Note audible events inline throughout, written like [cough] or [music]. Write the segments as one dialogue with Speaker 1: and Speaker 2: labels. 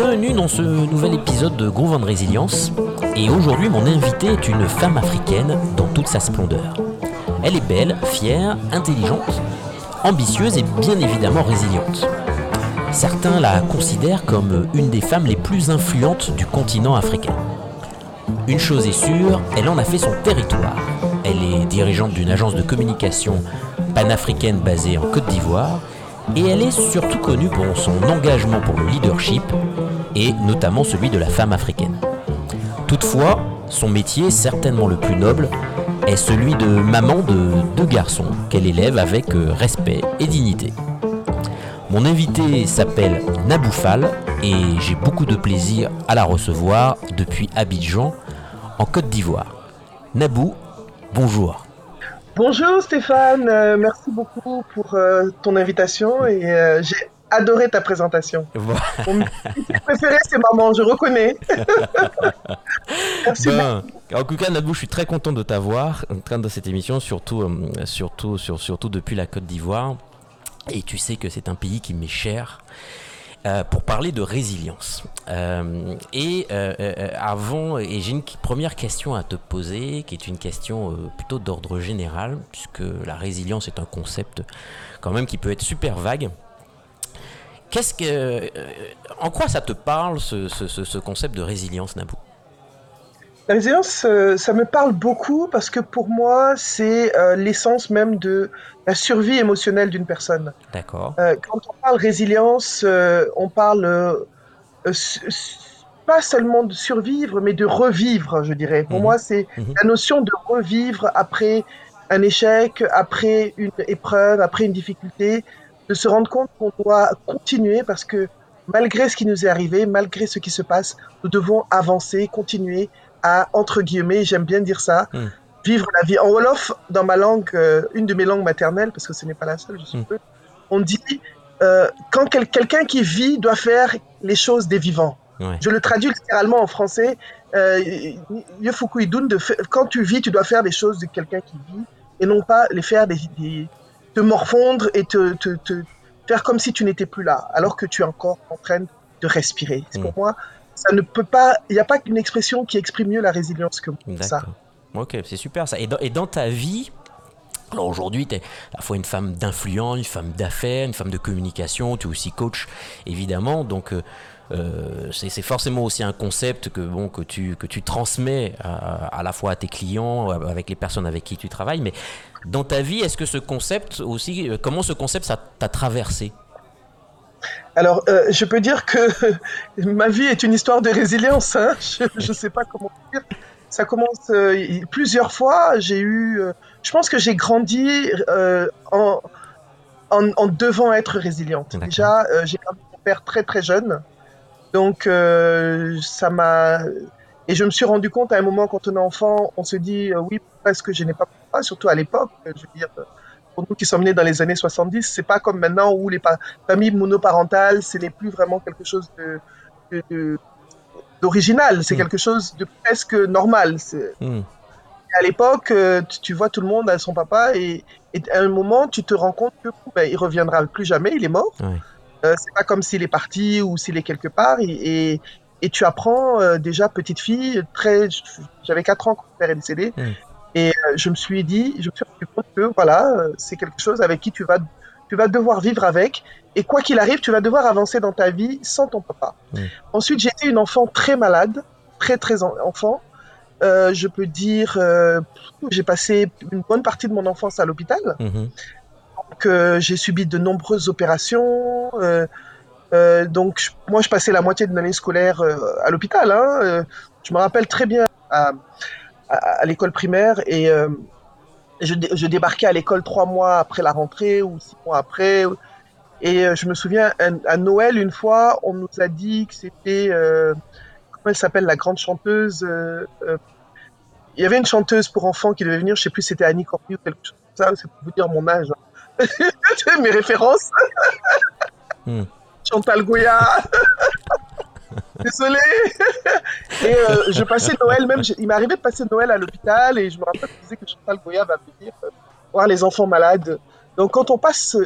Speaker 1: Bienvenue dans ce nouvel épisode de Groove and Résilience. Et aujourd'hui, mon invité est une femme africaine dans toute sa splendeur. Elle est belle, fière, intelligente, ambitieuse et bien évidemment résiliente. Certains la considèrent comme une des femmes les plus influentes du continent africain. Une chose est sûre, elle en a fait son territoire. Elle est dirigeante d'une agence de communication panafricaine basée en Côte d'Ivoire et elle est surtout connue pour son engagement pour le leadership et notamment celui de la femme africaine. Toutefois, son métier, certainement le plus noble, est celui de maman de deux garçons qu'elle élève avec euh, respect et dignité. Mon invité s'appelle Naboufal et j'ai beaucoup de plaisir à la recevoir depuis Abidjan, en Côte d'Ivoire. Nabou, bonjour.
Speaker 2: Bonjour Stéphane, euh, merci beaucoup pour euh, ton invitation et j'ai adoré ta présentation. [laughs] Mon préféré c'est maman, je reconnais. [laughs]
Speaker 1: merci ben, en tout cas, Nabou, je suis très content de t'avoir en train de cette émission, surtout, surtout, surtout depuis la Côte d'Ivoire. Et tu sais que c'est un pays qui m'est cher. Euh, pour parler de résilience. Euh, et euh, avant, et j'ai une première question à te poser, qui est une question plutôt d'ordre général, puisque la résilience est un concept quand même qui peut être super vague. Qu'est-ce que, en quoi ça te parle ce, ce concept de résilience, Nabou
Speaker 2: la résilience, euh, ça me parle beaucoup parce que pour moi, c'est euh, l'essence même de la survie émotionnelle d'une personne.
Speaker 1: D'accord.
Speaker 2: Euh, quand on parle résilience, on parle pas seulement de survivre, mais de revivre, je dirais. Pour mhm. moi, c'est mhm. la notion de revivre après un échec, après une épreuve, après une difficulté, de se rendre compte qu'on doit continuer parce que malgré ce qui nous est arrivé, malgré ce qui se passe, nous devons avancer, continuer, à, entre guillemets, j'aime bien dire ça, hmm. vivre la vie. En Wolof, dans ma langue, euh, une de mes langues maternelles, parce que ce n'est pas la seule, je suppose, hmm. on dit euh, quand quelqu'un qui vit doit faire les choses des vivants. Je le traduis littéralement en français. Euh, quand tu vis, tu dois faire les choses de quelqu'un qui vit et non pas les faire des, te morfondre et te, te, te, faire comme si tu n'étais plus là, alors que tu es encore en train de respirer. C'est pour moi ça ne peut pas. Il n'y a pas qu'une expression qui exprime mieux la résilience que ça.
Speaker 1: Ok, c'est super ça. Et dans, et dans ta vie, alors aujourd'hui, tu es à la fois une femme d'influence, une femme d'affaires, une femme de communication, tu es aussi coach, évidemment. Donc, euh, euh, c'est forcément aussi un concept que, bon, que, tu, que tu transmets à, la fois à tes clients, avec les personnes avec qui tu travailles. Mais dans ta vie, est-ce que ce concept aussi, euh, comment ce concept ça t'a traversé
Speaker 2: alors, euh, je peux dire que [laughs] ma vie est une histoire de résilience. Hein. [laughs] Je ne sais pas comment dire. Ça commence euh, plusieurs fois. J'ai eu. Euh, je pense que j'ai grandi en, en, devant être résiliente. Déjà, j'ai perdu mon père très très jeune. Donc, ça m'a. Et je me suis rendu compte à un moment, quand on est enfant, on se dit oui, pourquoi est-ce que je n'ai pas papa Surtout à l'époque. Je veux dire pour nous qui sommes nés dans les années 70, c'est pas comme maintenant où les familles monoparentales, ce n'est plus vraiment quelque chose de, d'original, c'est mm. quelque chose de presque normal. Mm. À l'époque, euh, tu, vois tout le monde à son papa et, à un moment, tu te rends compte que ben, il reviendra plus jamais, il est mort. Euh, c'est pas comme s'il est parti ou s'il est quelque part. Et, et, tu apprends euh, déjà petite fille, très, j'avais 4 ans quand mon père est décédé. Mm. Et euh, je me suis dit, je me suis rendu compte que voilà, euh, c'est quelque chose avec qui tu vas, tu vas devoir vivre avec. Et quoi qu'il arrive, tu vas devoir avancer dans ta vie sans ton papa. Ensuite, j'ai été une enfant très malade, très très enfant. Euh, je peux dire, euh, j'ai passé une bonne partie de mon enfance à l'hôpital. Donc, j'ai subi de nombreuses opérations. donc, moi, je passais la moitié de l'année scolaire à l'hôpital. Hein. je me rappelle très bien à, à, l'école primaire et euh, je, je, débarquais à l'école trois mois après la rentrée ou six mois après. Et euh, je me souviens, à, Noël, une fois, on nous a dit que c'était, euh, comment elle s'appelle, la grande chanteuse. il y avait une chanteuse pour enfants qui devait venir, je sais plus c'était Annie Cordy ou quelque chose comme ça, c'est pour vous dire mon âge. Hein. [laughs] Mes références. Hmm. Chantal Goya. [laughs] Désolé. [laughs] et euh, je passais Noël même. Il m'est arrivé de passer Noël à l'hôpital et je me rappelle disait que Chantal Goya va venir euh, voir les enfants malades. Donc quand on passe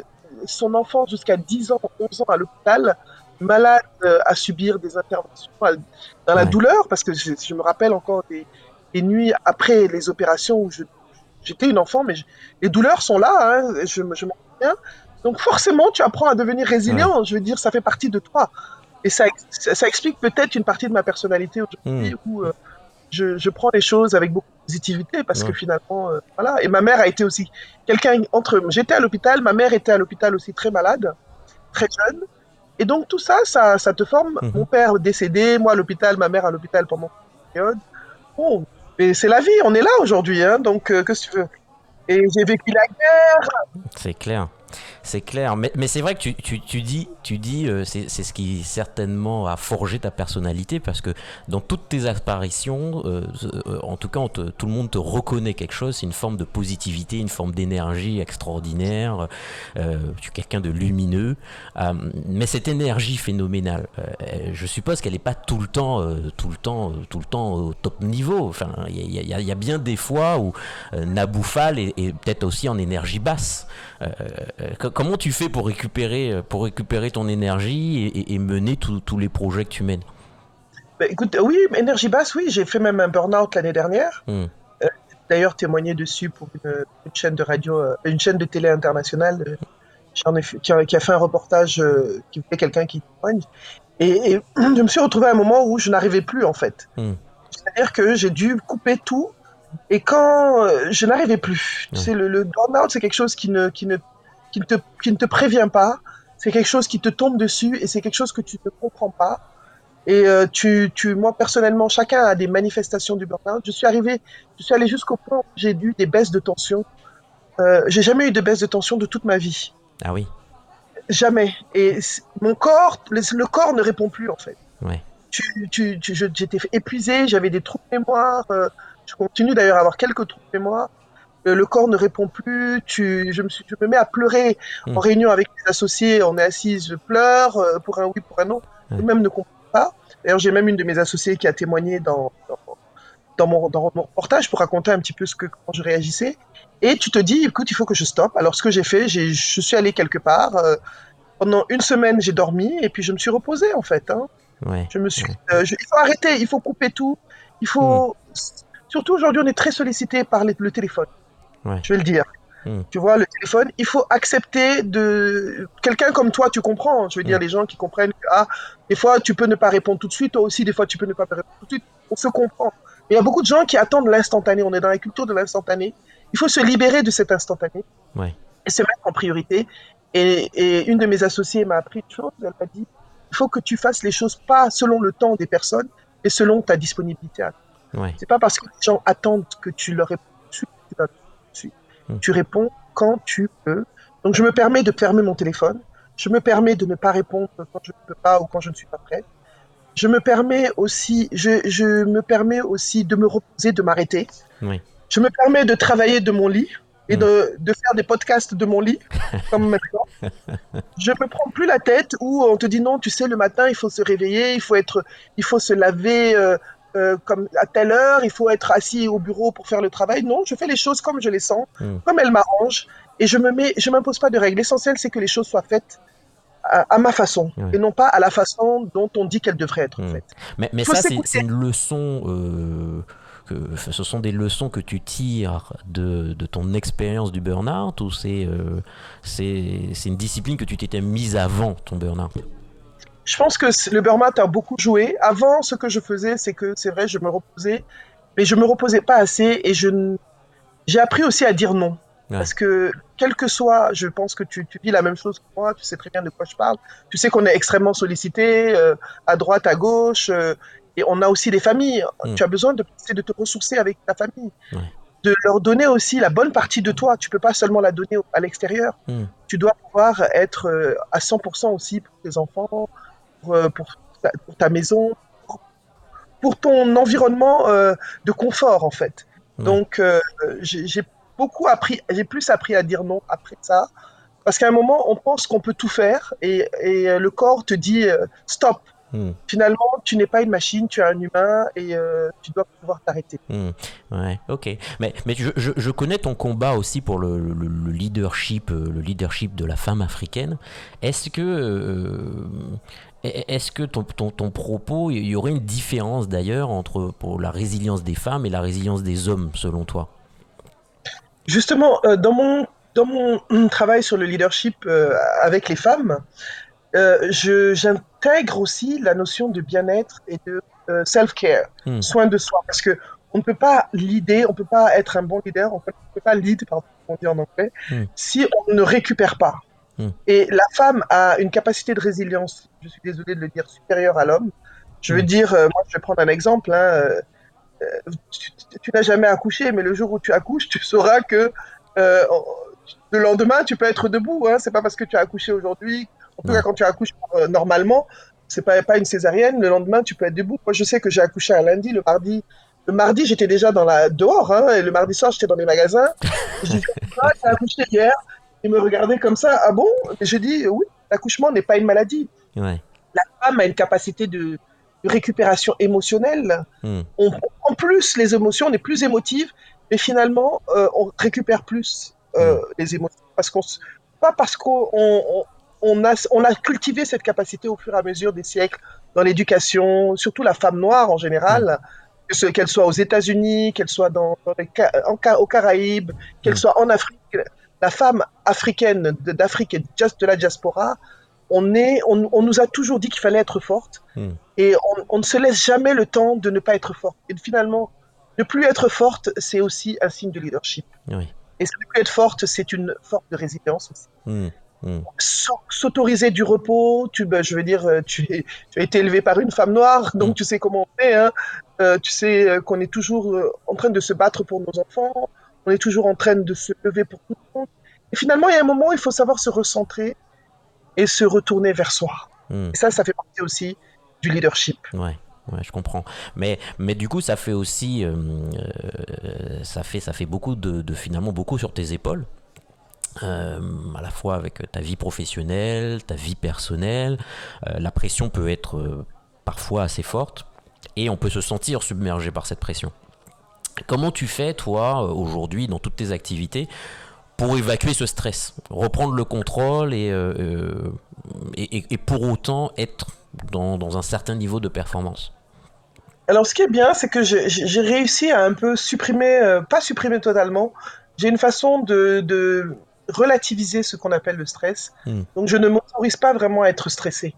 Speaker 2: son enfant jusqu'à 10 ans, 11 ans à l'hôpital, malade à subir des interventions dans la douleur, parce que je, me rappelle encore des, nuits après les opérations où j'étais une enfant, mais les douleurs sont là, hein, je, je m'en souviens. Donc forcément, tu apprends à devenir résilient. Je veux dire, ça fait partie de toi. Et ça, ça, explique peut-être une partie de ma personnalité aujourd'hui hmm. où euh, je, je, prends les choses avec beaucoup de positivité parce que finalement, euh, voilà. Et ma mère a été aussi quelqu'un entre. J'étais à l'hôpital, ma mère était à l'hôpital aussi très malade, très jeune. Et donc tout ça, ça, ça te forme. Hmm. Mon père décédé, moi à l'hôpital, ma mère à l'hôpital pendant une période. Bon, mais c'est la vie, on est là aujourd'hui, hein, donc euh, que tu veux? Et j'ai vécu la guerre.
Speaker 1: C'est clair. C'est clair, mais, c'est vrai que tu, dis, tu dis euh, c'est ce qui certainement a forgé ta personnalité parce que dans toutes tes apparitions, euh, euh, en tout cas, tout le monde te reconnaît quelque chose, c'est une forme de positivité, une forme d'énergie extraordinaire. tu es quelqu'un de lumineux, mais cette énergie phénoménale, je suppose qu'elle n'est pas tout le temps, tout le temps, tout le temps au top niveau. Enfin, il y, a bien des fois où Naboufal est, est peut-être aussi en énergie basse. Euh, comment tu fais pour récupérer, euh, pour récupérer ton énergie et, mener tous les projets que tu mènes?
Speaker 2: Bah, Écoute, oui, énergie basse, oui, j'ai fait même un burn-out l'année dernière. Hmm. Euh, d'ailleurs, témoigné dessus pour une, chaîne de radio, une chaîne de télé internationale qui, a, fait un reportage qui voulait quelqu'un qui témoigne. Et, [clears throat] je me suis retrouvé à un moment où je n'arrivais plus, en fait. Hmm. C'est-à-dire que j'ai dû couper tout et quand je n'arrivais plus, tu sais, le, le burn-out, c'est quelque chose qui ne, qui ne qui ne te, qui ne te prévient pas. C'est quelque chose qui te tombe dessus et c'est quelque chose que tu ne comprends pas. Et euh, tu, tu, moi personnellement, chacun a des manifestations du burn-out. Je suis arrivé, je suis allé jusqu'au point où j'ai eu des baisses de tension. Euh, j'ai jamais eu de baisse de tension de toute ma vie.
Speaker 1: Ah oui.
Speaker 2: Jamais. Et mon corps, le, corps ne répond plus en fait.
Speaker 1: Ouais.
Speaker 2: Tu, tu, j'étais épuisé, j'avais des trous de mémoire. Euh, je continue d'ailleurs à avoir quelques trous de mémoire. Euh, le corps ne répond plus, tu, je, me suis, je me mets à pleurer en hmm. réunion avec mes associés, on est assis, je pleure, euh, pour un oui, pour un non, même ne comprends pas. D'ailleurs, j'ai même une de mes associées qui a témoigné dans, dans, mon, dans mon reportage pour raconter un petit peu ce que, comment je réagissais. Et tu te dis, écoute, il faut que je stoppe. Alors, ce que j'ai fait, j'ai, je suis allé quelque part. Euh, pendant une semaine, j'ai dormi et puis je me suis reposé, en fait. Hein.
Speaker 1: Ouais,
Speaker 2: je me suis, il faut arrêter, il faut couper tout. Il faut, hmm. surtout aujourd'hui, on est très sollicité par le téléphone. Je vais le dire. Hmm. Tu vois, le téléphone, il faut accepter de. Quelqu'un comme toi, tu comprends. Je veux dire, hmm. les gens qui comprennent que, ah, des fois, tu peux ne pas répondre tout de suite. Toi aussi, des fois, tu peux ne pas répondre tout de suite. On se comprend. Mais il y a beaucoup de gens qui attendent l'instantané. On est dans la culture de l'instantané. Il faut se libérer de cet instantané. Et se mettre en priorité. Et, et une de mes associées m'a appris une chose. Elle m'a dit il faut que tu fasses les choses pas selon le temps des personnes, mais selon ta disponibilité.
Speaker 1: Ouais.
Speaker 2: C'est pas parce que les gens attendent que tu leur réponds Hmm. Tu réponds quand tu peux. Donc je me permets de fermer mon téléphone. Je me permets de ne pas répondre quand je ne peux pas ou quand je ne suis pas prête. Je me permets aussi, je, je me permets aussi de me reposer, de m'arrêter.
Speaker 1: Oui.
Speaker 2: Je me permets de travailler de mon lit et de, hmm. de, faire des podcasts de mon lit, [laughs] comme maintenant. Je me prends plus la tête où on te dit non, tu sais, le matin, il faut se réveiller, il faut être, il faut se laver euh, euh, comme à telle heure, il faut être assis au bureau pour faire le travail. Non, je fais les choses comme je les sens, hmm. comme elles m'arrangent, et je me mets, je m'impose pas de règles. L'essentiel, c'est que les choses soient faites à, ma façon, et non pas à la façon dont on dit qu'elles devraient être. En hmm. fait.
Speaker 1: Mais, mais ça, c'est une leçon. Euh, que, ce sont des leçons que tu tires de, de ton expérience du burn-out ou c'est euh, c'est une discipline que tu t'étais mise avant ton burn-out?
Speaker 2: Je pense que le burn-out a beaucoup joué. Avant, ce que je faisais, c'est que c'est vrai, je me reposais, mais je me reposais pas assez et je j'ai appris aussi à dire non. Parce que, quel que soit, je pense que tu, tu, dis la même chose que moi, tu sais très bien de quoi je parle. Tu sais qu'on est extrêmement sollicité, euh, à droite, à gauche, euh, et on a aussi des familles. Mm. Tu as besoin de, de te ressourcer avec ta famille. De leur donner aussi la bonne partie de toi. Tu peux pas seulement la donner à l'extérieur.
Speaker 1: Mm.
Speaker 2: Tu dois pouvoir être euh, à 100% aussi pour tes enfants, euh, pour, ta, maison, pour, ton environnement euh, de confort en fait. Donc euh, j'ai beaucoup appris, j'ai plus appris à dire non après ça, parce qu'à un moment on pense qu'on peut tout faire et, et le corps te dit stop, Hmm. Finalement, tu n'es pas une machine, tu es un humain et euh, tu dois pouvoir t'arrêter.
Speaker 1: Hmm. Ouais, ok. Mais, mais je, je, connais ton combat aussi pour le, le, leadership, euh, le leadership de la femme africaine. Est-ce que, euh, est-ce que ton, ton, ton, propos, il y aurait une différence d'ailleurs entre pour la résilience des femmes et la résilience des hommes, selon toi?
Speaker 2: Justement, dans mon dans mon travail sur le leadership avec les femmes, j'intègre aussi la notion de bien-être et de euh, self-care, hmm. soin de soi, parce que on ne peut pas leader, on ne peut pas être un bon leader, on ne peut pas lead, pardon, on dit en anglais, hmm. si on ne récupère pas. Hmm. Et la femme a une capacité de résilience, je suis désolé de le dire, supérieure à l'homme. Je veux dire, euh, moi je vais prendre un exemple, hein, tu, n'as jamais accouché, mais le jour où tu accouches, tu sauras que le lendemain, tu peux être debout. Hein, c'est pas parce que tu as accouché aujourd'hui en tout cas, quand tu accouches euh, normalement, c'est pas, pas une césarienne, le lendemain, tu peux être debout. Moi, je sais que j'ai accouché un lundi, le mardi. Le mardi, j'étais déjà dans la, dehors, hein, et le mardi soir, j'étais dans les magasins. J'ai dit, ah, j'ai accouché hier. Il me regardait comme ça, ah bon? Et je dis, oui, l'accouchement n'est pas une maladie. La femme a une capacité de, récupération émotionnelle. Hmm. en plus les émotions, on est plus émotive, mais finalement, euh, on récupère plus euh, hmm. les émotions. Parce qu'on, pas parce qu'on on a, on a cultivé cette capacité au fur et à mesure des siècles dans l'éducation, surtout la femme noire en général, qu'elle soit aux États-Unis, qu'elle soit dans, en, aux Caraïbes, qu'elle soit en Afrique. La femme africaine d'Afrique et just de la diaspora, on, est, on, nous a toujours dit qu'il fallait être forte hmm. et on, ne se laisse jamais le temps de ne pas être forte. Et finalement, ne plus être forte, c'est aussi un signe de leadership. Et ne plus être forte, c'est une forme de résilience aussi. Hmm. Hmm. S'autoriser du repos, tu, ben, je veux dire, euh, tu, tu, as été élevé par une femme noire, donc hmm. tu sais comment on fait. Hein. Euh, tu sais euh, qu'on est toujours en train de se battre pour nos enfants, on est toujours en train de se lever pour tout le monde. Et finalement, il y a un moment où il faut savoir se recentrer et se retourner vers soi. Hmm. Et ça, ça fait partie aussi du leadership.
Speaker 1: Ouais. Ouais, je comprends. Mais, mais du coup, ça fait aussi, ça fait, ça fait beaucoup de, de, finalement beaucoup sur tes épaules. Euh, à la fois avec ta vie professionnelle, ta vie personnelle. Euh, la pression peut être euh, parfois assez forte et on peut se sentir submergé par cette pression. Comment tu fais, toi, aujourd'hui, dans toutes tes activités, pour évacuer ce stress, reprendre le contrôle et, et, pour autant être dans, un certain niveau de performance?
Speaker 2: Alors, ce qui est bien, c'est que j'ai réussi à un peu supprimer, pas supprimer totalement, j'ai une façon de relativiser ce qu'on appelle le stress. Hmm. Donc, je ne m'autorise pas vraiment à être stressé.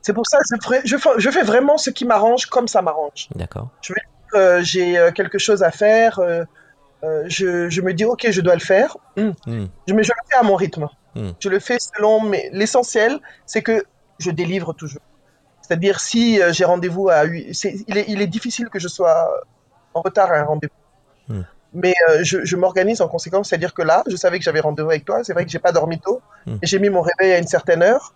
Speaker 2: C'est pour ça que je, je, fais vraiment ce qui m'arrange comme ça m'arrange.
Speaker 1: D'accord.
Speaker 2: Je euh, j'ai euh, quelque chose à faire, euh, je, je, me dis, ok, je dois le faire. Hmm. Hmm. Je, mais je le fais à mon rythme. Je le fais selon, mais l'essentiel, c'est que je délivre toujours. C'est-à-dire, si j'ai rendez-vous à 8, il, est, il est difficile que je sois en retard à un rendez-vous. Mais euh, je, je m'organise en conséquence, c'est-à-dire que là, je savais que j'avais rendez-vous avec toi. C'est vrai que j'ai pas dormi tôt. Hmm. et J'ai mis mon réveil à une certaine heure.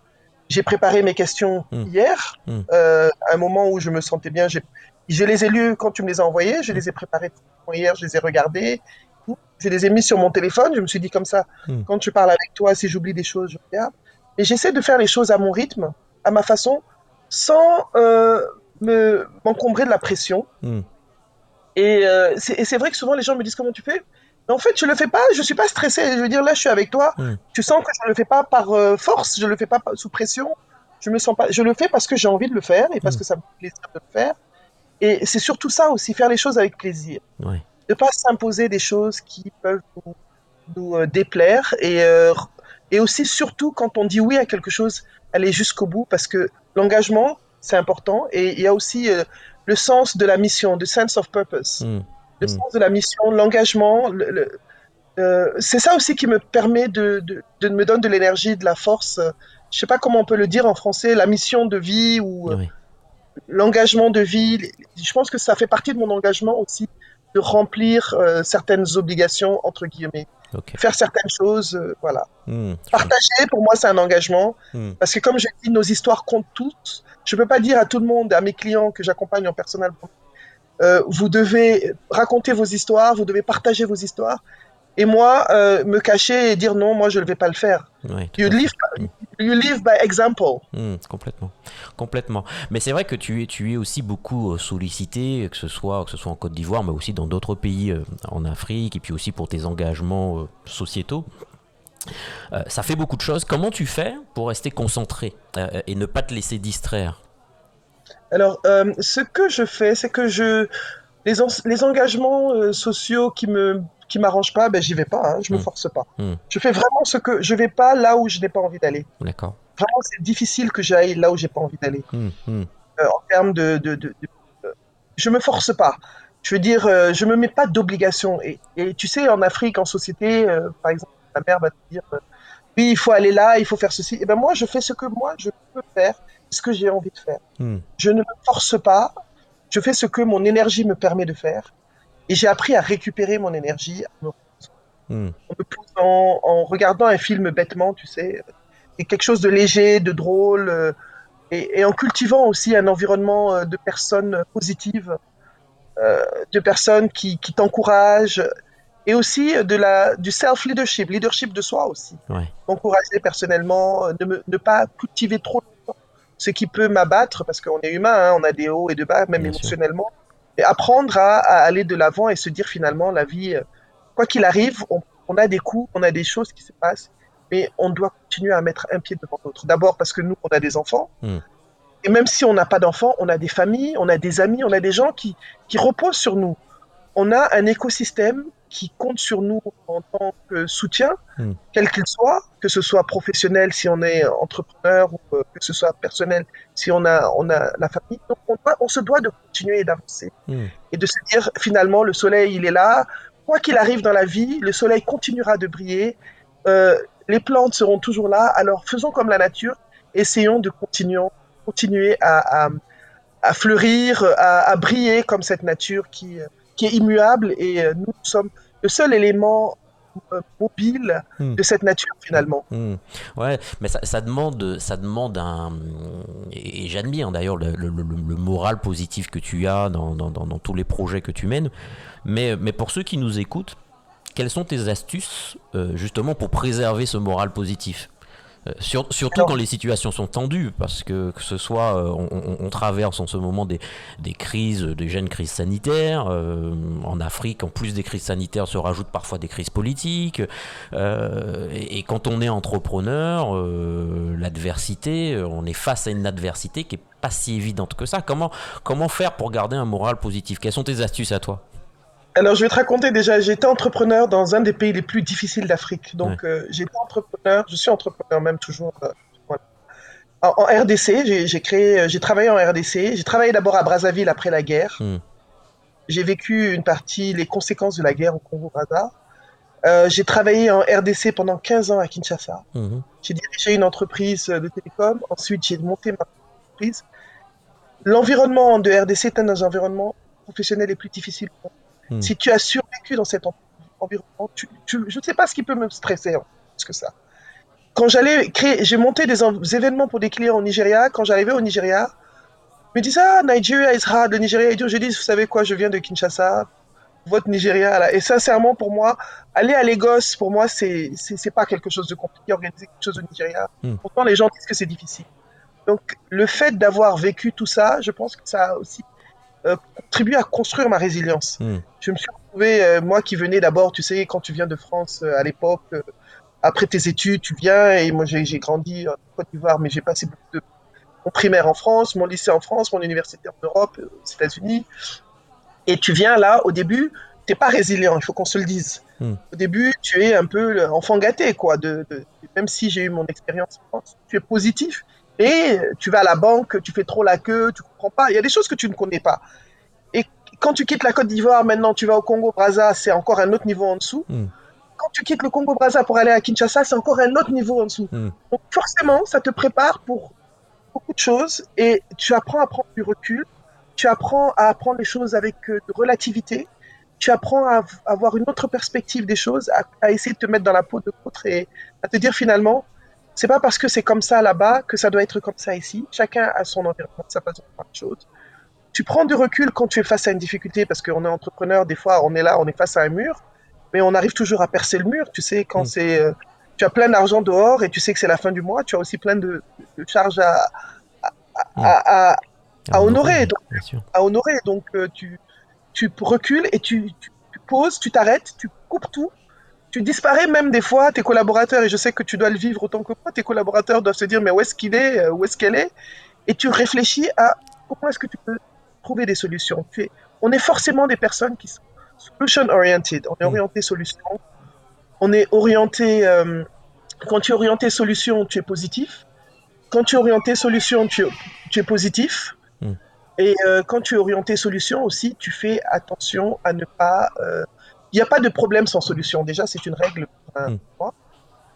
Speaker 2: J'ai préparé mes questions hmm. hier, hmm. euh, à un moment où je me sentais bien. Je les ai lus quand tu me les as envoyés. Je les ai préparés hier, je les ai regardés. Je les ai mis sur mon téléphone. Je me suis dit comme ça, quand je parle avec toi, si j'oublie des choses, je regarde. Mais j'essaie de faire les choses à mon rythme, à ma façon, sans euh, m'encombrer de la pression. Euh, et c'est vrai que souvent les gens me disent comment tu fais? Mais en fait, je le fais pas, je suis pas stressé. Je veux dire, là, je suis avec toi. Tu sens que je le fais pas par euh, force, je le fais pas sous pression. Je me sens pas. Je le fais parce que j'ai envie de le faire et parce que ça me plaisir de le faire. Et c'est surtout ça aussi, faire les choses avec plaisir. Ne pas s'imposer des choses qui peuvent nous, euh, déplaire et, et aussi surtout quand on dit oui à quelque chose, aller jusqu'au bout parce que l'engagement, c'est important. Et il y a aussi le sens de la mission, the sense of purpose, hmm. le hmm. sens de la mission, l'engagement. Euh, c'est ça aussi qui me permet de, de, me donner de l'énergie, de la force. Je sais pas comment on peut le dire en français, la mission de vie ou euh, l'engagement de vie. Je pense que ça fait partie de mon engagement aussi de remplir euh, certaines obligations entre guillemets, faire certaines choses, voilà. Hmm. Partager pour moi c'est un engagement parce que comme j'ai dit, nos histoires comptent toutes. Je ne peux pas dire à tout le monde, à mes clients que j'accompagne en personnel, euh, vous devez raconter vos histoires, vous devez partager vos histoires. Et moi, euh, me cacher et dire non, moi je ne vais pas le faire. you, live, you live by example.
Speaker 1: Hmm, complètement, complètement. Mais c'est vrai que tu es, tu es aussi beaucoup euh, sollicité, que ce soit, que ce soit en Côte d'Ivoire, mais aussi dans d'autres pays en Afrique, et puis aussi pour tes engagements euh, ça fait beaucoup de choses. Comment tu fais pour rester concentré et ne pas te laisser distraire?
Speaker 2: Alors, ce que je fais, c'est que je les, les engagements sociaux qui me qui m'arrange pas, ben j'y vais pas, hein, je me hmm. force pas. Hmm. Je fais vraiment ce que je vais pas là où je n'ai pas envie d'aller.
Speaker 1: D'accord.
Speaker 2: Vraiment, c'est difficile que j'aille là où j'ai pas envie d'aller. Euh, en termes de, de, de, je me force pas. Je veux dire, euh, je me mets pas d'obligation. Et, et, tu sais, en Afrique, en société, euh, par exemple, ta mère va te dire, oui, il faut aller là, il faut faire ceci. Et ben moi, je fais ce que moi je peux faire, ce que j'ai envie de faire. Je ne me force pas. Je fais ce que mon énergie me permet de faire. Et j'ai appris à récupérer mon énergie hmm. en, regardant un film bêtement, tu sais, et quelque chose de léger, de drôle, euh, et, en cultivant aussi un environnement euh, de personnes positives, euh, de personnes qui, t'encouragent, et aussi de la, du self-leadership, leadership de soi aussi. Ouais. M'encourager personnellement, ne, ne pas cultiver trop ce qui peut m'abattre, parce qu'on est humain, hein, on a des hauts et des bas, même émotionnellement et apprendre à, aller de l'avant et se dire finalement la vie, euh, quoi qu'il arrive, on, a des coups, on a des choses qui se passent, mais on doit continuer à mettre un pied devant l'autre. D'abord parce que nous, on a des enfants. Hmm. Et même si on n'a pas d'enfants, on a des familles, on a des amis, on a des gens qui, qui reposent sur nous. On a un écosystème qui compte sur nous en tant que soutien, hmm. quel qu'il soit, que ce soit professionnel si on est entrepreneur ou euh, que ce soit personnel si on a, on a la famille. Donc on, on se doit de continuer d'avancer hmm. et de se dire finalement le soleil il est là, quoi qu'il arrive dans la vie, le soleil continuera de briller, euh, les plantes seront toujours là, alors faisons comme la nature, essayons de continuer, continuer à, à, à fleurir, à, à briller comme cette nature qui qui est immuable et euh, nous sommes le seul élément euh, mobile hmm. de cette nature finalement.
Speaker 1: Hmm. Ouais, mais ça, ça, demande, ça demande un et j'admire d'ailleurs le, le, le, moral positif que tu as dans, dans, dans, tous les projets que tu mènes. Mais, mais pour ceux qui nous écoutent, quelles sont tes astuces euh, justement pour préserver ce moral positif? Euh, surtout quand les situations sont tendues, parce que que ce soit, euh, on, traverse en ce moment des, des crises, des jeunes crises sanitaires. Euh, en Afrique, en plus des crises sanitaires, se rajoutent parfois des crises politiques. Et, quand on est entrepreneur, l'adversité, on est face à une adversité qui est pas si évidente que ça. Comment, comment faire pour garder un moral positif? Quelles sont tes astuces à toi?
Speaker 2: Alors, je vais te raconter déjà, j'étais entrepreneur dans un des pays les plus difficiles d'Afrique. Donc, euh, j'étais entrepreneur, je suis entrepreneur même toujours. Euh, en, RDC, j'ai créé, euh, j'ai travaillé en RDC. J'ai travaillé d'abord à Brazzaville après la guerre. Hmm. J'ai vécu une partie, les conséquences de la guerre au Congo-Brazza. j'ai travaillé en RDC pendant 15 ans à Kinshasa. Hmm. J'ai dirigé une entreprise de télécom. Ensuite, j'ai monté ma entreprise. L'environnement de RDC est un des environnements professionnels les plus difficiles pour Hmm. Si tu as survécu dans cet environnement, je ne sais pas ce qui peut me stresser hein, plus que ça. Quand j'allais créer, j'ai monté des, événements pour des clients au Nigeria. Quand j'arrivais au Nigeria, je me disais ah Nigeria is hard, le Nigeria est dur. Je dis vous savez quoi, je viens de Kinshasa, votre Nigeria là. Et sincèrement pour moi, aller à Lagos pour moi c'est c'est pas quelque chose de compliqué organiser quelque chose au Nigeria. Hmm. Pourtant les gens disent que c'est difficile. Donc le fait d'avoir vécu tout ça, je pense que ça a aussi contribué à construire ma résilience. Hmm. Je me suis retrouvé, euh, moi qui venais d'abord, tu sais, quand tu viens de France euh, à l'époque, après tes études, tu viens, et moi j'ai grandi en Côte d'Ivoire, mais j'ai passé beaucoup de mon primaire en France, mon lycée en France, mon université en Europe, aux États-Unis. Et tu viens là, au début, tu n'es pas résilient, il faut qu'on se le dise. Hmm. Au début, tu es un peu enfant gâté, quoi. De, même si j'ai eu mon expérience en France, tu es positif, et tu vas à la banque, tu fais trop la queue, tu comprends pas. Il y a des choses que tu ne connais pas. Et quand tu quittes la Côte d'Ivoire, maintenant tu vas au Congo-Brazza, c'est encore un autre niveau en dessous. Hmm. Quand tu quittes le Congo-Brazza pour aller à Kinshasa, c'est encore un autre niveau en dessous. Hmm. Donc forcément, ça te prépare pour beaucoup de choses et tu apprends à prendre du recul. Tu apprends à apprendre les choses avec euh, de relativité. Tu apprends à avoir une autre perspective des choses, à, à essayer de te mettre dans la peau de l'autre et à te dire finalement, c'est pas parce que c'est comme ça là-bas que ça doit être comme ça ici. Chacun a son environnement, sa façon de faire les choses. Tu prends du recul quand tu es face à une difficulté parce qu'on est entrepreneur, des fois on est là, on est face à un mur, mais on arrive toujours à percer le mur. Tu sais, quand mm. c'est euh, tu as plein d'argent dehors et tu sais que c'est la fin du mois, tu as aussi plein de, de charges à, à, à, à, à honorer. Donc, à honorer. Donc, euh, tu, tu recules et tu, tu, tu poses, tu t'arrêtes, tu coupes tout. Tu disparais même des fois, tes collaborateurs, et je sais que tu dois le vivre autant que moi, tes collaborateurs doivent se dire, mais où est-ce qu'il est, euh, où est-ce qu'elle est? Et tu réfléchis à comment est-ce que tu peux trouver des solutions. Tu es, on est forcément des personnes qui sont solution oriented, on est mm. orienté solution. On est orienté, euh, quand tu es orienté solution, tu es positif. Quand tu es orienté solution, tu, tu es positif. Mm. Et euh, quand tu es orienté solution aussi, tu fais attention à ne pas. Euh, il n'y a pas de problème sans solution. Déjà, c'est une règle. Mm.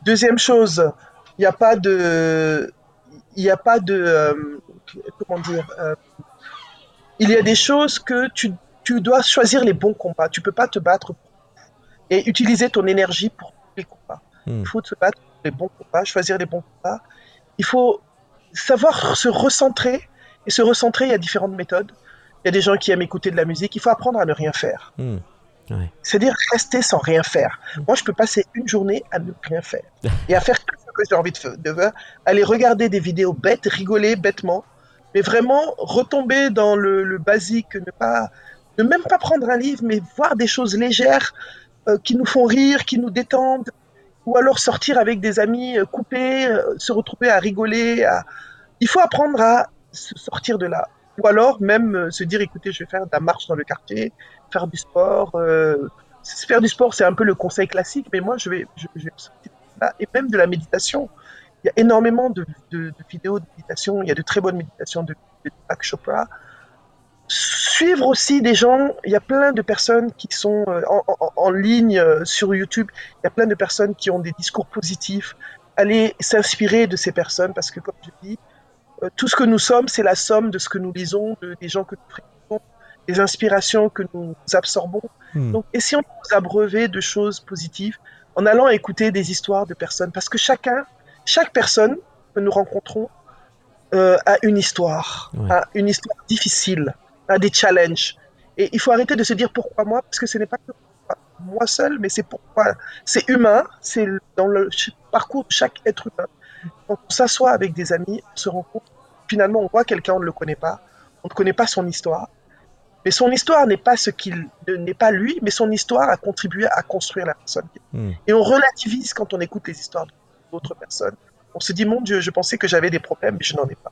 Speaker 2: Deuxième chose, il n'y a pas de. Il n'y a pas de. Euh, comment dire Il y a des choses que tu, tu, dois choisir les bons combats. Tu peux pas te battre et utiliser ton énergie pour les combats. Mm. Il faut se battre pour les bons combats, choisir les bons combats. Il faut savoir se recentrer et se recentrer, il y a différentes méthodes. Il y a des gens qui aiment écouter de la musique. Il faut apprendre à ne rien faire. C'est-à-dire rester sans rien faire. Moi, je peux passer une journée à ne rien faire et à faire tout ce que j'ai envie de faire. Aller regarder des vidéos bêtes, rigoler bêtement, mais vraiment retomber dans le, basique, ne pas, ne même pas prendre un livre, mais voir des choses légères euh, qui nous font rire, qui nous détendent, ou alors sortir avec des amis, euh, couper, euh, se retrouver à rigoler. Il faut apprendre à se sortir de là. Ou alors même se dire, écoutez, je vais faire de la marche dans le quartier, faire du sport. Euh, faire du sport, c'est un peu le conseil classique, mais moi, je vais, je, je là. Et même de la méditation. Il y a énormément de, vidéos de méditation. Il y a de très bonnes méditations de, de Chopra. Suivre aussi des gens. Il y a plein de personnes qui sont euh, en, ligne sur YouTube. Il y a plein de personnes qui ont des discours positifs. Aller s'inspirer de ces personnes parce que, comme je dis, euh, tout ce que nous sommes, c'est la somme de ce que nous lisons, de, des gens que nous fréquentons, des inspirations que nous absorbons. Hmm. Donc, essayons de nous abreuver de choses positives en allant écouter des histoires de personnes, parce que chacun, chaque personne que nous rencontrons euh, a une histoire, ouais. a une histoire difficile, a des challenges. Et il faut arrêter de se dire pourquoi moi, parce que ce n'est pas que moi seul, mais c'est pourquoi. C'est humain, c'est dans le parcours de chaque être humain. Quand on s'assoit avec des amis, on se rend compte, finalement, on voit quelqu'un, on ne le connaît pas, on ne connaît pas son histoire. Mais son histoire n'est pas ce qu'il n'est pas lui, mais son histoire a contribué à construire la personne. Mmh. Et on relativise quand on écoute les histoires d'autres personnes. On se dit, mon Dieu, je pensais que j'avais des problèmes, mais je n'en ai pas.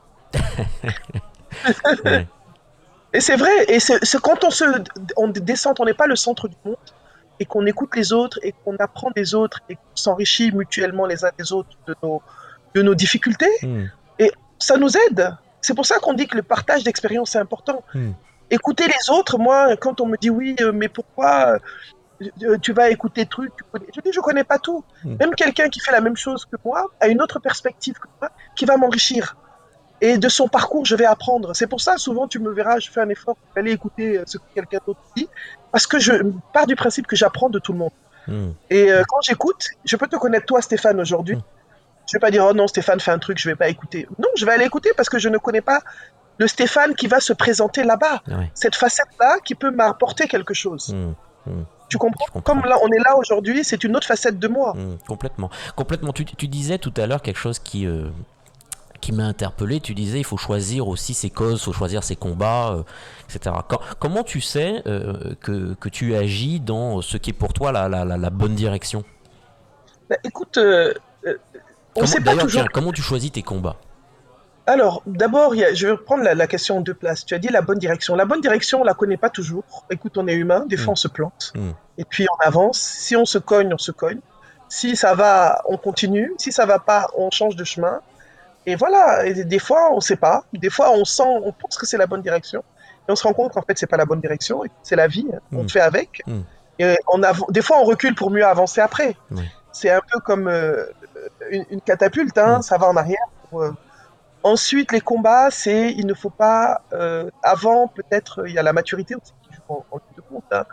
Speaker 2: [laughs] ouais. [laughs] Et c'est vrai, et c'est quand on se on descend, on n'est pas le centre du monde, et qu'on écoute les autres, et qu'on apprend des autres, et qu'on s'enrichit mutuellement les uns des autres de nos, de nos difficultés. Mm. Et ça nous aide. C'est pour ça qu'on dit que le partage d'expérience est important. Mm. Écouter les autres, moi, quand on me dit oui, euh, mais pourquoi euh, tu vas écouter tu connais... je dis je connais pas tout. Mm. Même quelqu'un qui fait la même chose que moi a une autre perspective que moi qui va m'enrichir. Et de son parcours, je vais apprendre. C'est pour ça, souvent, tu me verras, je fais un effort pour aller écouter euh, ce que quelqu'un d'autre dit, parce que je pars du principe que j'apprends de tout le monde. Mm. Et euh, quand j'écoute, je peux te connaître toi, Stéphane, aujourd'hui. Mm. Je vais pas dire, oh non, Stéphane fait un truc, je vais pas écouter. Non, je vais aller écouter parce que je ne connais pas le Stéphane qui va se présenter là-bas. Ouais. Cette facette-là qui peut m'apporter quelque chose. Mmh, mmh. Tu comprends, comprends, Comme là, on est là aujourd'hui, c'est une autre facette de moi.
Speaker 1: Mmh, complètement. Complètement. Tu, tu, disais tout à l'heure quelque chose qui, euh, qui m'a interpellé. Tu disais, il faut choisir aussi ses causes, il faut choisir ses combats, euh, etc. Quand, comment tu sais euh, que, que, tu agis dans ce qui est pour toi la, la, la, la bonne direction?
Speaker 2: Bah, Écoute,
Speaker 1: on sait pas toujours. Tiens, comment tu choisis tes combats?
Speaker 2: Alors, d'abord, je vais reprendre la, la, question en deux places. Tu as dit la bonne direction. La bonne direction, on la connaît pas toujours. Écoute, on est humain, des fois mmh. on se plante, mmh. et puis on avance. Si on se cogne, on se cogne. Si ça va, on continue. Si ça va pas, on change de chemin. Et voilà. Et des fois, on sait pas. Des fois, on sent, on pense que c'est la bonne direction, et on se rend compte qu'en fait, c'est pas la bonne direction. C'est la vie. Mmh. On fait avec. Et on a, des fois, on recule pour mieux avancer après. C'est un peu comme euh, une, une, catapulte. Hein, ça va en arrière. Pour, euh, Ensuite, les combats, c'est il ne faut pas euh, avant peut-être il y a la maturité aussi qui joue en, en de compte. Hein.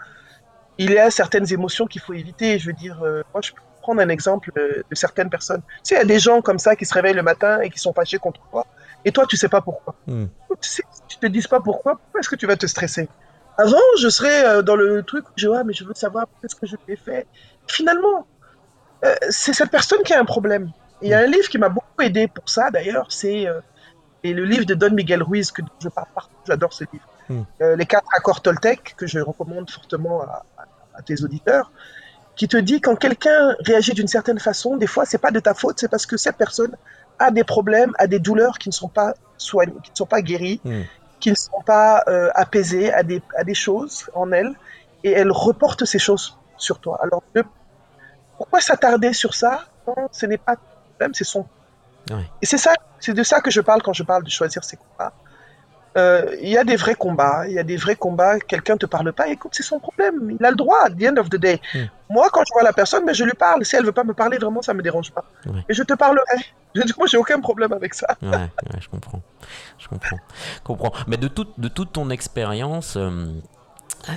Speaker 2: Il y a certaines émotions qu'il faut éviter. Je veux dire, euh, moi je peux prendre un exemple euh, de certaines personnes. Tu sais, il y a des gens comme ça qui se réveillent le matin et qui sont fâchés contre toi, et toi tu sais pas pourquoi. Mm. Tu, sais, tu te dis pas pourquoi. Pourquoi est-ce que tu vas te stresser? Avant, je serais dans le truc où je ah mais je veux savoir qu'est-ce que je l'ai fait? Finalement, euh, c'est cette personne qui a un problème. Il y a un livre qui m'a beaucoup aidé pour ça, d'ailleurs, c'est euh, le livre de Don Miguel Ruiz, que je parle partout, j'adore ce livre.
Speaker 1: Hmm.
Speaker 2: Euh, les quatre accords Toltec, que je recommande fortement à, à- à tes auditeurs, qui te dit quand quelqu'un réagit d'une certaine façon, des fois, c'est pas de ta faute, c'est parce que cette personne a des problèmes, a des douleurs qui ne sont pas soignées, qui ne sont pas guéries,
Speaker 1: Hmm.
Speaker 2: qui ne sont pas euh, apaisées, à des, à des choses en elle, et elle reporte ces choses sur toi. Alors, ne- pourquoi s'attarder sur ça quand ce n'est pas problème, c'est son. Et c'est ça, c'est de ça que je parle quand je parle de choisir ses combats. Euh, Il y a des vrais combats, il y a des vrais combats, quelqu'un te parle pas, écoute, c'est son problème, il a le droit, at the end of the day.
Speaker 1: Mm.
Speaker 2: Moi, quand je vois la personne, mais je lui parle, si elle veut pas me parler, vraiment, ça me dérange pas. Et je te parlerai. [laughs] Moi, j'ai aucun problème avec ça.
Speaker 1: Ouais, ouais, je comprends. Je comprends. comprends. Mais de, toute de toute ton expérience, euh,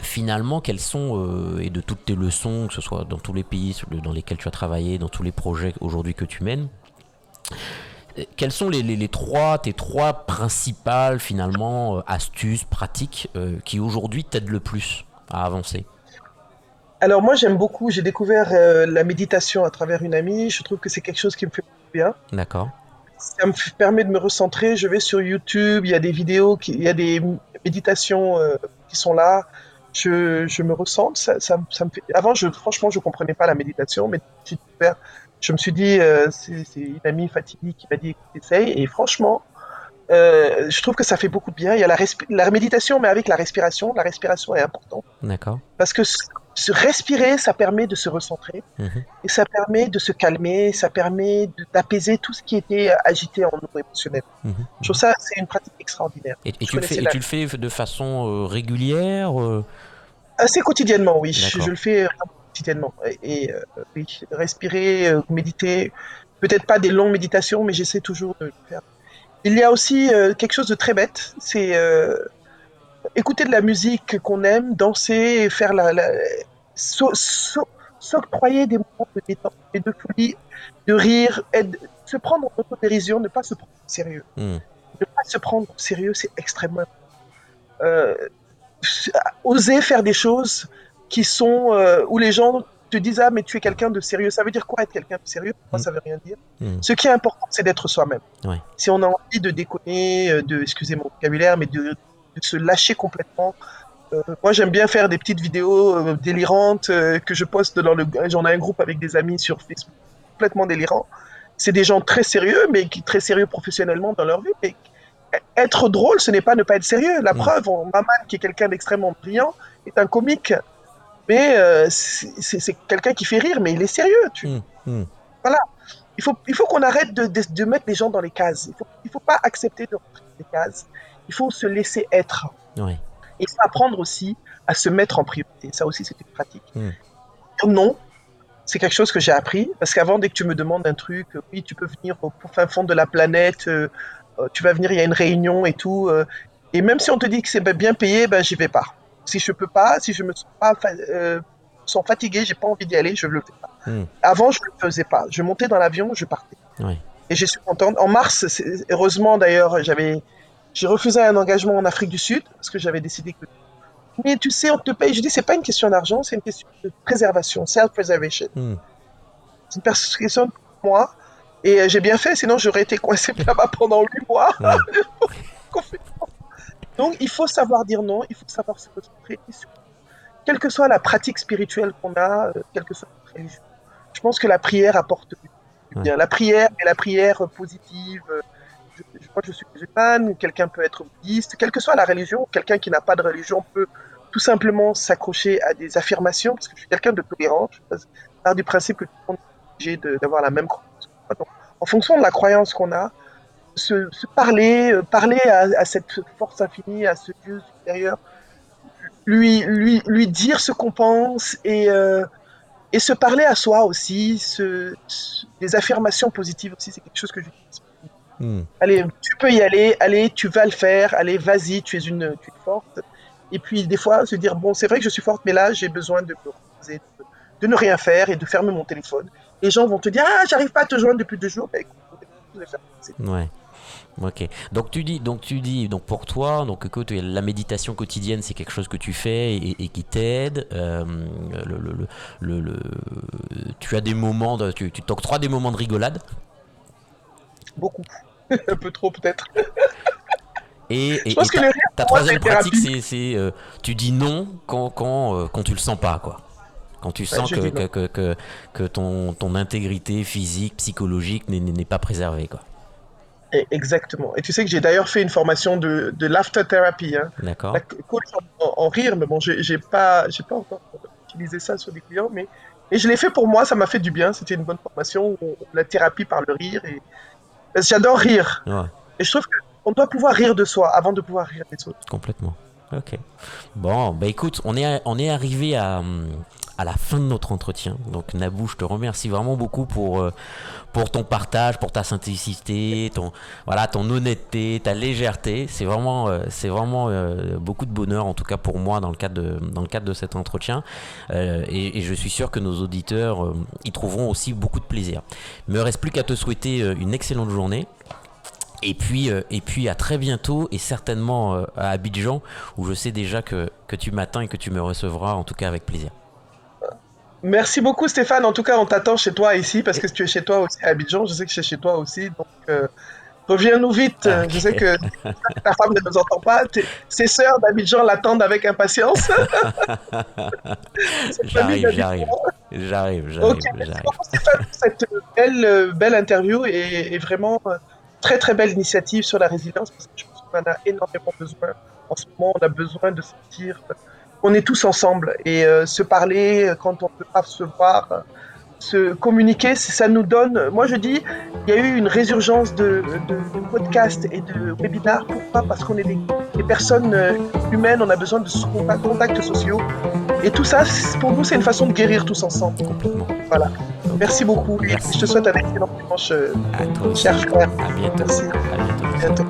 Speaker 1: finalement, quelles sont, euh, et de toutes tes leçons, que ce soit dans tous les pays dans lesquels tu as travaillé, dans tous les projets aujourd'hui que tu mènes, euh, quelles sont les, les- les trois, tes trois principales, finalement, euh, astuces, pratiques euh, qui aujourd'hui t'aident le plus à avancer?
Speaker 2: Alors, moi, j'aime beaucoup, j'ai découvert euh, la méditation à travers une amie, je trouve que c'est quelque chose qui me fait bien.
Speaker 1: D'accord
Speaker 2: Ça me permet de me recentrer. Je vais sur YouTube, il y a des vidéos, qui- il y a des méditations euh, qui sont là. Je, je me ressente. Ça, ça, ça me fait... Avant, je, franchement, je comprenais pas la méditation, mais je me suis dit, euh, c'est une amie Fatih qui m'a dit, essaye. Et franchement, euh, je trouve que ça fait beaucoup de bien. Il y a la, méditation, mais avec la respiration. La respiration est importante
Speaker 1: D'accord
Speaker 2: parce que se, respirer, ça permet de se recentrer.
Speaker 1: Mhm.
Speaker 2: Et ça permet de se calmer, ça permet d'apaiser tout ce qui était agité en nous émotionnel.
Speaker 1: Mhm.
Speaker 2: Je trouve ça, c'est une pratique extraordinaire.
Speaker 1: Et, tu, le fais,
Speaker 2: connaissais
Speaker 1: et
Speaker 2: la-
Speaker 1: tu le fais de façon euh, régulière euh,
Speaker 2: Assez quotidiennement, oui. Je, je le fais quotidiennement. Et, oui, respirer, méditer. Peut-être pas des longues méditations, mais j'essaie toujours de le faire. Il y a aussi euh, quelque chose de très bête, c'est euh, écouter de la musique qu'on aime, danser, et faire la, la- s'o- s'o- s'octroyer des moments de détente et de folie, de rire, et de se prendre en autodérision, ne pas se prendre au sérieux.
Speaker 1: hmm.
Speaker 2: Ne pas se prendre au sérieux, c'est extrêmement euh, oser faire des choses qui sont euh, où les gens te disent ah mais tu es quelqu'un de sérieux ça veut dire quoi être quelqu'un de sérieux? Moi
Speaker 1: Mm.
Speaker 2: ça veut rien dire
Speaker 1: Mm.
Speaker 2: ce qui est important c'est d'être soi-même
Speaker 1: Ouais.
Speaker 2: si on a envie de déconner euh, de excusez mon vocabulaire mais de, de se lâcher complètement euh, moi j'aime bien faire des petites vidéos euh, délirantes euh, que je poste dans le j'en ai un groupe avec des amis sur Facebook complètement délirant c'est des gens très sérieux mais qui très sérieux professionnellement dans leur vie mais être drôle, ce n'est pas ne pas être sérieux. La
Speaker 1: Mm.
Speaker 2: preuve, on- Maman, qui est quelqu'un d'extrêmement brillant, est un comique. Mais euh, c'est quelqu'un qui fait rire, mais il est sérieux. Tu...
Speaker 1: Hmm, hmm.
Speaker 2: Il faut, il faut qu'on arrête de, de- de mettre les gens dans les cases. Il faut, il faut pas accepter de rentrer dans les cases. Il faut se laisser être. Et il faut apprendre aussi à se mettre en priorité. Ça aussi, c'est une pratique. Dire Non, c'est quelque chose que j'ai appris. Parce qu'avant, dès que tu me demandes un truc, euh, oui, tu peux venir au fin fond de la planète, euh, euh, tu vas venir, il y a une réunion et tout. euh, et même si on te dit que c'est bien payé, ben j'y vais pas. Si je peux pas, si je me sens pas euh, sens fatigué, j'ai pas envie d'y aller, je le fais pas.
Speaker 1: Mm.
Speaker 2: Avant, je le faisais pas. Je montais dans l'avion, je partais. Et je suis contente. En mars, heureusement d'ailleurs, j'avais, j'ai refusé un engagement en Afrique du Sud parce que j'avais décidé que. Mais tu sais, on te paye. Je dis, c'est pas une question d'argent, c'est une question de préservation, self-preservation.
Speaker 1: Hmm.
Speaker 2: C'est une question pour moi. Et euh, j'ai bien fait, sinon j'aurais été coincé [laughs] là-bas pendant huit mois. [laughs]
Speaker 1: Ouais.
Speaker 2: Donc il faut savoir dire non, il faut savoir se concentrer. et surtout, Quelle que soit la pratique spirituelle qu'on a, euh, quelle que soit notre religion, je pense que la prière apporte du bien. La prière et la prière positive. euh, Je, je crois que je suis musulmane, quelqu'un peut être bouddhiste, quelle que soit la religion, quelqu'un qui n'a pas de religion peut tout simplement s'accrocher à des affirmations, parce que je suis quelqu'un de tolérant, je pars du principe que tout le monde est obligé d'avoir la même croyance. Donc, en fonction de la croyance qu'on a, se, se parler, euh, parler à, à cette force infinie, à ce Dieu supérieur, lui, lui, lui dire ce qu'on pense et, euh, et se parler à soi aussi, des affirmations positives aussi, c'est quelque chose que j'utilise.
Speaker 1: Hmm.
Speaker 2: Allez, tu peux y aller, allez, tu vas le faire, allez, vas-y, tu es une, tu es forte. Et puis des fois, se dire, bon, c'est vrai que je suis forte, mais là, j'ai besoin de ne rien faire et de fermer mon téléphone. Les gens vont te dire, ah, j'arrive pas à te joindre depuis deux jours. Ben, écoute, je vais faire. C'est-
Speaker 1: Ouais. Ok. Donc tu dis, donc tu dis, donc pour toi, donc écoute, la méditation quotidienne, c'est quelque chose que tu fais et, qui t'aide. Euh, le, le, le, tu as des moments, de, tu t'octroies des moments de rigolade?
Speaker 2: Beaucoup, [laughs] un peu trop peut-être.
Speaker 1: Et, et, ta, troisième pratique, c'est euh, tu dis non quand, quand, euh, quand tu le sens pas, quoi. Quand tu sens que, que, que, que, ton, ton intégrité physique, psychologique n'est pas préservée, quoi.
Speaker 2: Exactement. Et tu sais que j'ai d'ailleurs fait une formation de, de laughter therapy. Hein.
Speaker 1: D'accord.
Speaker 2: en, rire, mais bon, j'ai pas, pas encore utilisé ça sur des clients, mais et je l'ai fait pour moi, ça m'a fait du bien. C'était une bonne formation, la thérapie par le rire. Et j'adore rire. Et je trouve qu'on doit pouvoir rire de soi avant de pouvoir rire des autres.
Speaker 1: Complètement. Ok. Bon, bah écoute, on est, on est arrivé à, à la fin de notre entretien. Donc Nabou, je te remercie vraiment beaucoup pour, euh, pour ton partage, pour ta simplicité, ton, voilà, ton honnêteté, ta légèreté. C'est vraiment, euh, c'est vraiment euh, beaucoup de bonheur, en tout cas pour moi, dans le cadre de, dans le cadre de cet entretien. Et, je suis sûr que nos auditeurs y trouveront aussi beaucoup de plaisir. Il me reste plus qu'à te souhaiter une excellente journée. Et puis, et puis à très bientôt et certainement à Abidjan où je sais déjà que, que tu m'attends et que tu me recevras en tout cas avec plaisir.
Speaker 2: Merci beaucoup Stéphane. En tout cas, on t'attend chez toi ici parce que tu es chez toi aussi à Abidjan. Je sais que c'est chez toi aussi. Donc, euh, reviens-nous vite. Je sais que [laughs] ta femme ne nous entend pas. Ses sœurs d'Abidjan l'attendent avec impatience. [laughs]
Speaker 1: j'arrive, j'arrive. J'arrive, j'arrive.
Speaker 2: Merci beaucoup Stéphane pour cette belle, euh, belle interview et, vraiment euh, très très belle initiative sur la résilience parce que je pense qu'on en a énormément besoin. En ce moment, on a besoin de sentir on est tous ensemble et euh, se parler euh, quand on peut pas se voir, euh, se communiquer, ça nous donne. Moi, je dis, il y a eu une résurgence de, podcasts et de webinars. Pourquoi? Parce qu'on est des, personnes humaines, on a besoin de contacts, sociaux. Et tout ça, pour nous, c'est une façon de guérir tous ensemble.
Speaker 1: Complètement.
Speaker 2: Voilà. Merci beaucoup. Je te souhaite un excellent dimanche, cher frère.
Speaker 1: À bientôt. Merci. À bientôt.